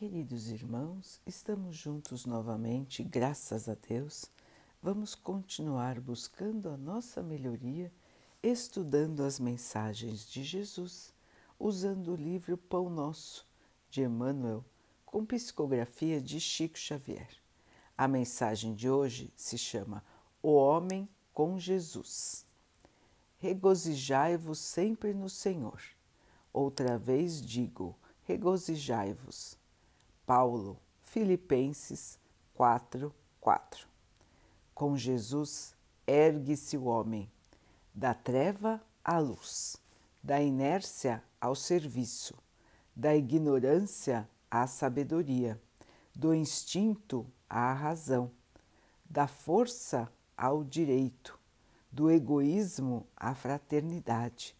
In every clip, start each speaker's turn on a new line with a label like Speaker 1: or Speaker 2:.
Speaker 1: Queridos irmãos, estamos juntos novamente, graças a Deus. Vamos continuar buscando a nossa melhoria, estudando as mensagens de Jesus, usando o livro Pão Nosso, de Emmanuel, com psicografia de Chico Xavier. A mensagem de hoje se chama O Homem com Jesus. Regozijai-vos sempre no Senhor. Outra vez digo, regozijai-vos. Paulo, Filipenses 4, 4. Com Jesus ergue-se o homem, da treva à luz, da inércia ao serviço, da ignorância à sabedoria, do instinto à razão, da força ao direito, do egoísmo à fraternidade,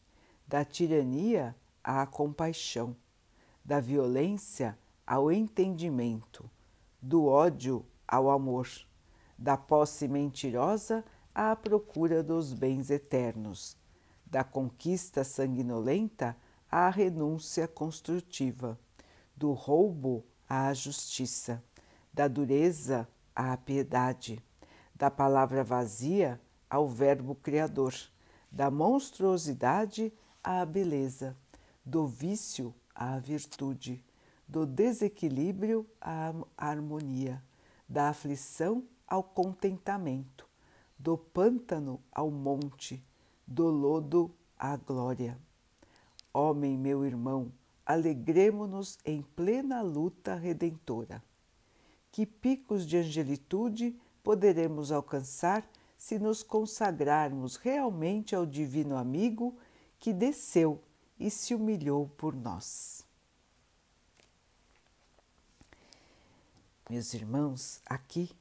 Speaker 1: da tirania à compaixão, da violência ao entendimento, do ódio ao amor, da posse mentirosa à procura dos bens eternos, da conquista sanguinolenta à renúncia construtiva, do roubo à justiça, da dureza à piedade, da palavra vazia ao Verbo Criador, da monstruosidade à beleza, do vício à virtude do desequilíbrio à harmonia, da aflição ao contentamento, do pântano ao monte, do lodo à glória. Homem, meu irmão, alegremo-nos em plena luta redentora. Que picos de angelitude poderemos alcançar se nos consagrarmos realmente ao Divino Amigo que desceu e se humilhou por nós. Meus irmãos, aqui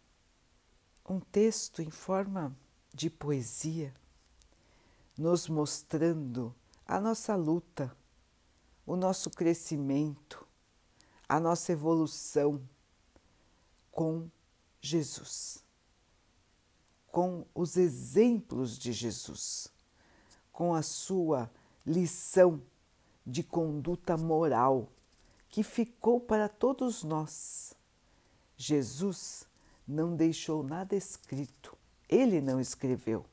Speaker 1: um texto em forma de poesia, nos mostrando a nossa luta, o nosso crescimento, a nossa evolução com Jesus, com os exemplos de Jesus, com a sua lição de conduta moral que ficou para todos nós Jesus não deixou nada escrito, ele não escreveu,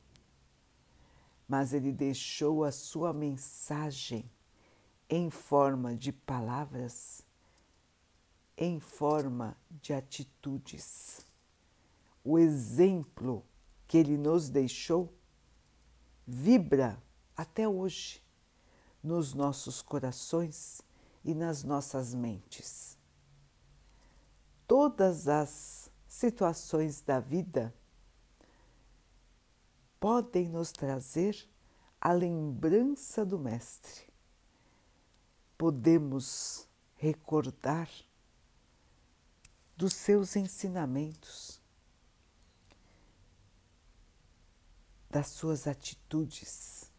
Speaker 1: mas ele deixou a sua mensagem em forma de palavras, em forma de atitudes. O exemplo que ele nos deixou vibra até hoje nos nossos corações e nas nossas mentes todas as situações da vida podem nos trazer a lembrança do Mestre. Podemos recordar dos seus ensinamentos, das suas atitudes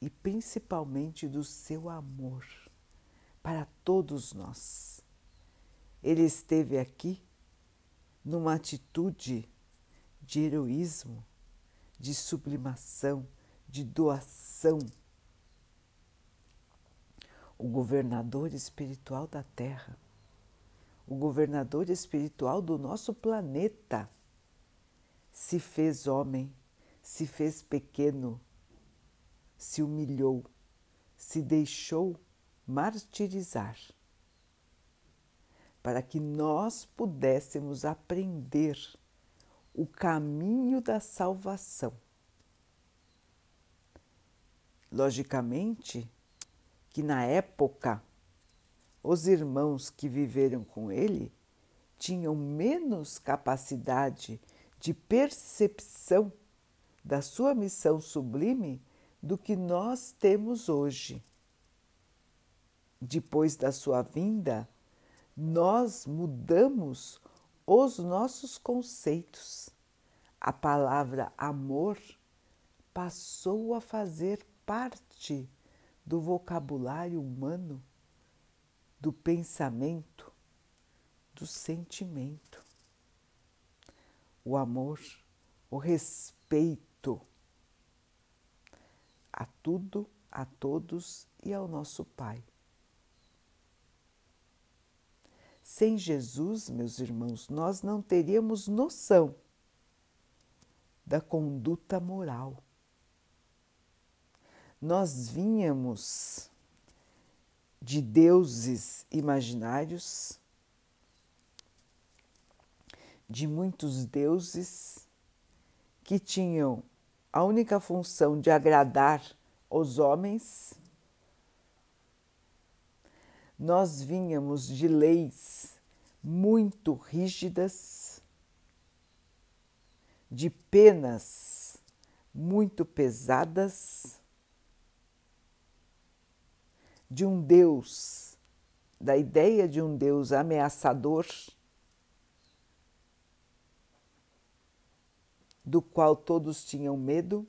Speaker 1: e principalmente do seu amor para todos nós. Ele esteve aqui numa atitude de heroísmo, de sublimação, de doação. O governador espiritual da Terra, o governador espiritual do nosso planeta, se fez homem, se fez pequeno, se humilhou, se deixou martirizar para que nós pudéssemos aprender o caminho da salvação. Logicamente que na época os irmãos que viveram com ele tinham menos capacidade de percepção da sua missão sublime do que nós temos hoje. Depois da sua vinda, nós mudamos os nossos conceitos. A palavra amor passou a fazer parte do vocabulário humano, do pensamento, do sentimento. O amor, o respeito a tudo, a todos e ao nosso Pai. Sem Jesus, meus irmãos, nós não teríamos noção da conduta moral. Nós vínhamos de deuses imaginários, de muitos deuses que tinham a única função de agradar os homens. Nós vínhamos de leis muito rígidas, de penas muito pesadas, de um Deus, da ideia de um Deus ameaçador, do qual todos tinham medo,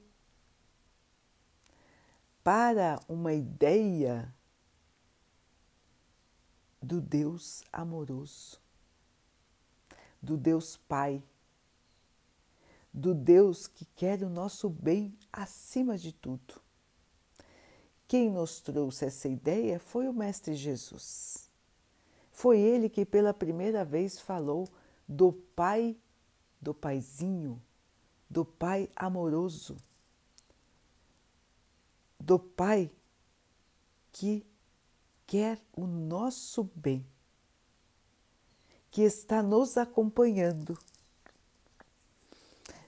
Speaker 1: para uma ideia do Deus amoroso, do Deus Pai, do Deus que quer o nosso bem acima de tudo. Quem nos trouxe essa ideia foi o Mestre Jesus. Foi ele que pela primeira vez falou do Pai, do Paizinho, do Pai amoroso, do Pai que quer o nosso bem, que está nos acompanhando.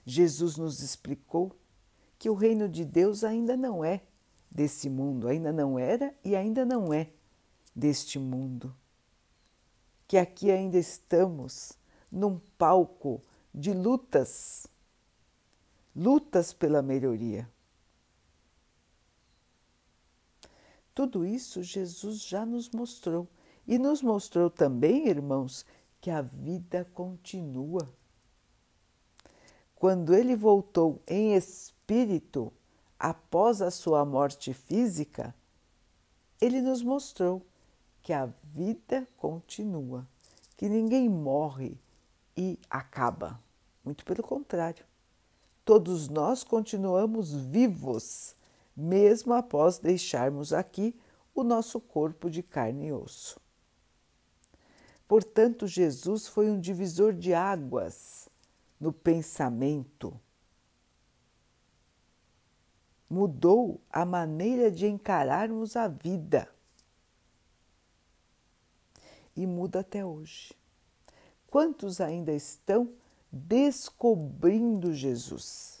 Speaker 1: Jesus nos explicou que o reino de Deus ainda não é desse mundo, ainda não era e ainda não é deste mundo. Que aqui ainda estamos num palco de lutas, lutas pela melhoria. Tudo isso Jesus já nos mostrou e nos mostrou também, irmãos, que a vida continua. Quando ele voltou em espírito após a sua morte física, ele nos mostrou que a vida continua, que ninguém morre e acaba. Muito pelo contrário, todos nós continuamos vivos, mesmo após deixarmos aqui o nosso corpo de carne e osso. Portanto, Jesus foi um divisor de águas no pensamento mudou a maneira de encararmos a vida. E muda até hoje. Quantos ainda estão descobrindo Jesus?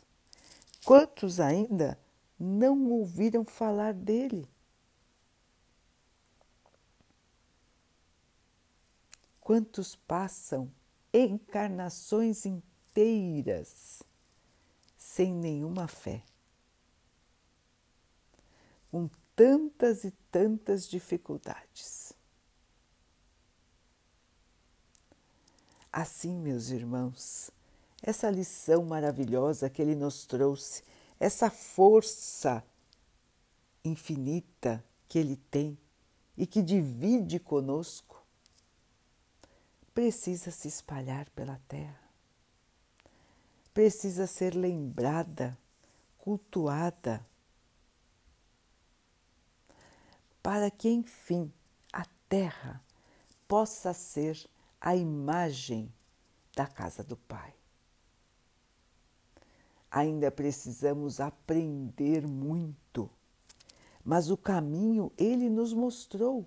Speaker 1: Quantos ainda não ouviram falar dele? Quantos passam encarnações inteiras sem nenhuma fé? com tantas e tantas dificuldades. Assim, meus irmãos, essa lição maravilhosa que ele nos trouxe, essa força infinita que ele tem e que divide conosco, precisa se espalhar pela terra, precisa ser lembrada, cultuada para que, enfim, a terra possa ser a imagem da casa do Pai. Ainda precisamos aprender muito, mas o caminho ele nos mostrou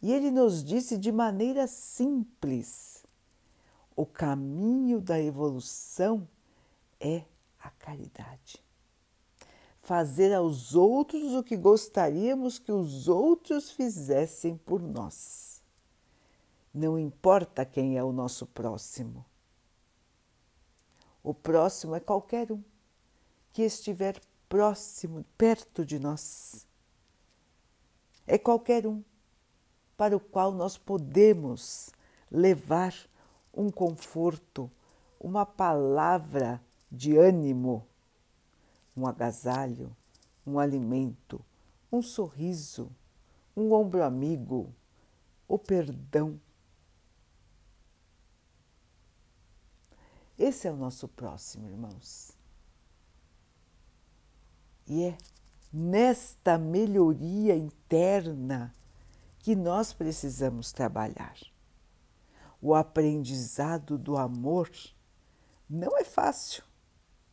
Speaker 1: e ele nos disse de maneira simples: o caminho da evolução é a caridade fazer aos outros o que gostaríamos que os outros fizessem por nós. Não importa quem é o nosso próximo. O próximo é qualquer um que estiver próximo, perto de nós. É qualquer um para o qual nós podemos levar um conforto, uma palavra de ânimo um agasalho, um alimento, um sorriso, um ombro amigo, o perdão. Esse é o nosso próximo, irmãos. E é nesta melhoria interna que nós precisamos trabalhar. o aprendizado do amor não é fácil.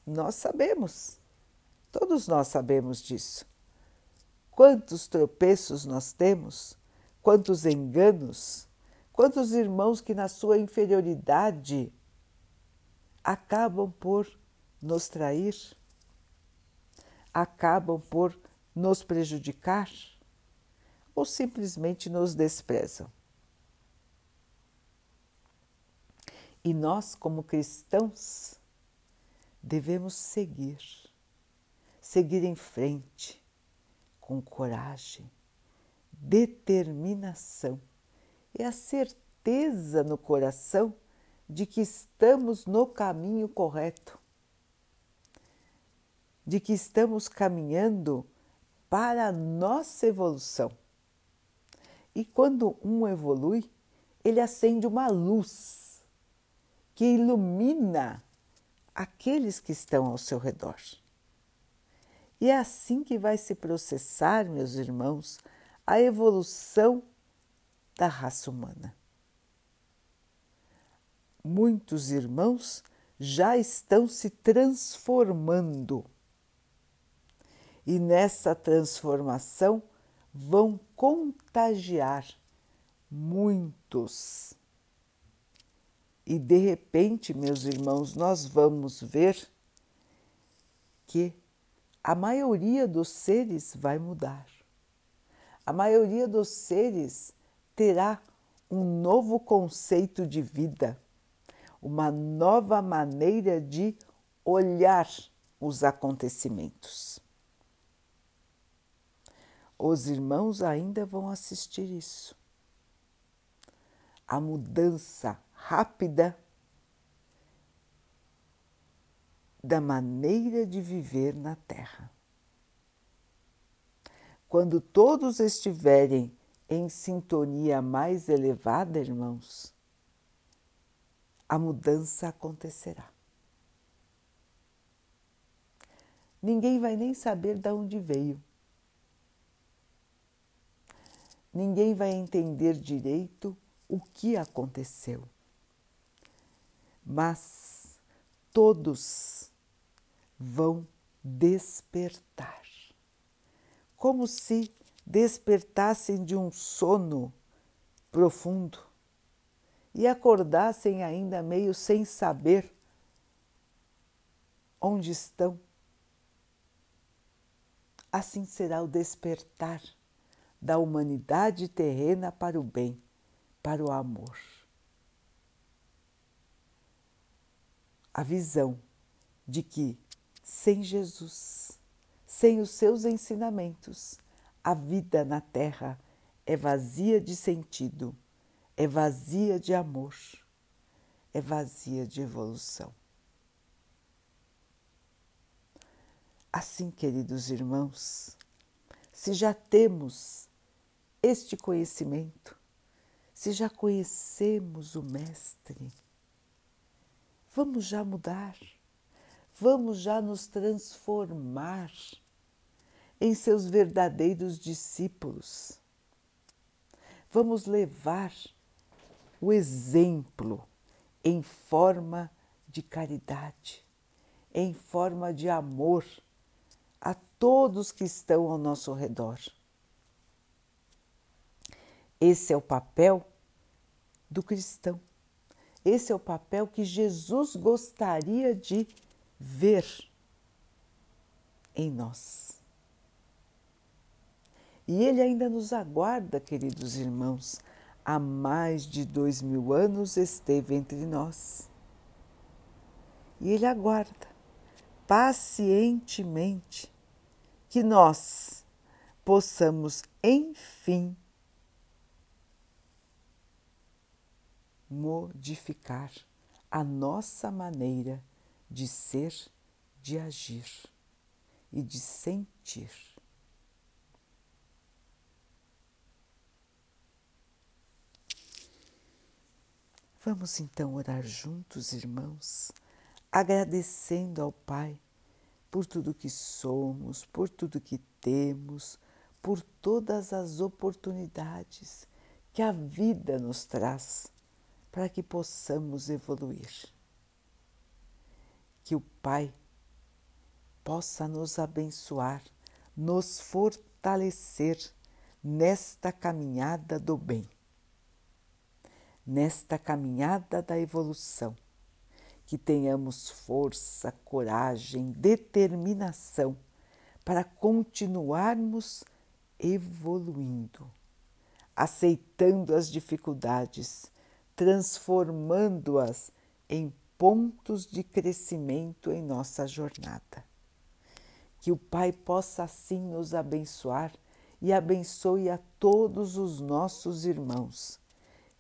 Speaker 1: Nós sabemos, todos nós sabemos disso. Quantos tropeços nós temos, quantos enganos, quantos irmãos que, na sua inferioridade, acabam por nos trair, acabam por nos prejudicar ou simplesmente nos desprezam. E nós, como cristãos, devemos seguir, seguir em frente, com coragem, determinação e a certeza no coração de que estamos no caminho correto, de que estamos caminhando para a nossa evolução. E quando um evolui, ele acende uma luz que ilumina aqueles que estão ao seu redor. E é assim que vai se processar, meus irmãos, a evolução da raça humana. Muitos irmãos já estão se transformando. E nessa transformação vão contagiar muitos. E de repente, meus irmãos, nós vamos ver que a maioria dos seres vai mudar. A maioria dos seres terá um novo conceito de vida, uma nova maneira de olhar os acontecimentos. Os irmãos ainda vão assistir isso. A mudança rápida da maneira de viver na Terra. Quando todos estiverem em sintonia mais elevada, irmãos, a mudança acontecerá. Ninguém vai nem saber de onde veio. Ninguém vai entender direito o que aconteceu mas todos vão despertar, como se despertassem de um sono profundo e acordassem ainda meio sem saber onde estão. Assim será o despertar da humanidade terrena para o bem, para o amor. a visão de que sem Jesus, sem os seus ensinamentos, a vida na Terra é vazia de sentido, é vazia de amor, é vazia de evolução. Assim, queridos irmãos, se já temos este conhecimento, se já conhecemos o Mestre, Vamos já mudar, vamos já nos transformar em seus verdadeiros discípulos. Vamos levar o exemplo em forma de caridade, em forma de amor a todos que estão ao nosso redor. Esse é o papel do cristão. Esse é o papel que Jesus gostaria de ver em nós. E Ele ainda nos aguarda, queridos irmãos. Há mais de dois mil anos esteve entre nós. E Ele aguarda pacientemente que nós possamos, enfim, modificar a nossa maneira de ser, de agir e de sentir. Vamos então orar juntos, irmãos, agradecendo ao Pai por tudo que somos, por tudo que temos, por todas as oportunidades que a vida nos traz para que possamos evoluir. Que o Pai possa nos abençoar, nos fortalecer nesta caminhada do bem, nesta caminhada da evolução. Que tenhamos força, coragem, determinação para continuarmos evoluindo, aceitando as dificuldades, transformando-as em pontos de crescimento em nossa jornada. Que o Pai possa assim nos abençoar e abençoe a todos os nossos irmãos.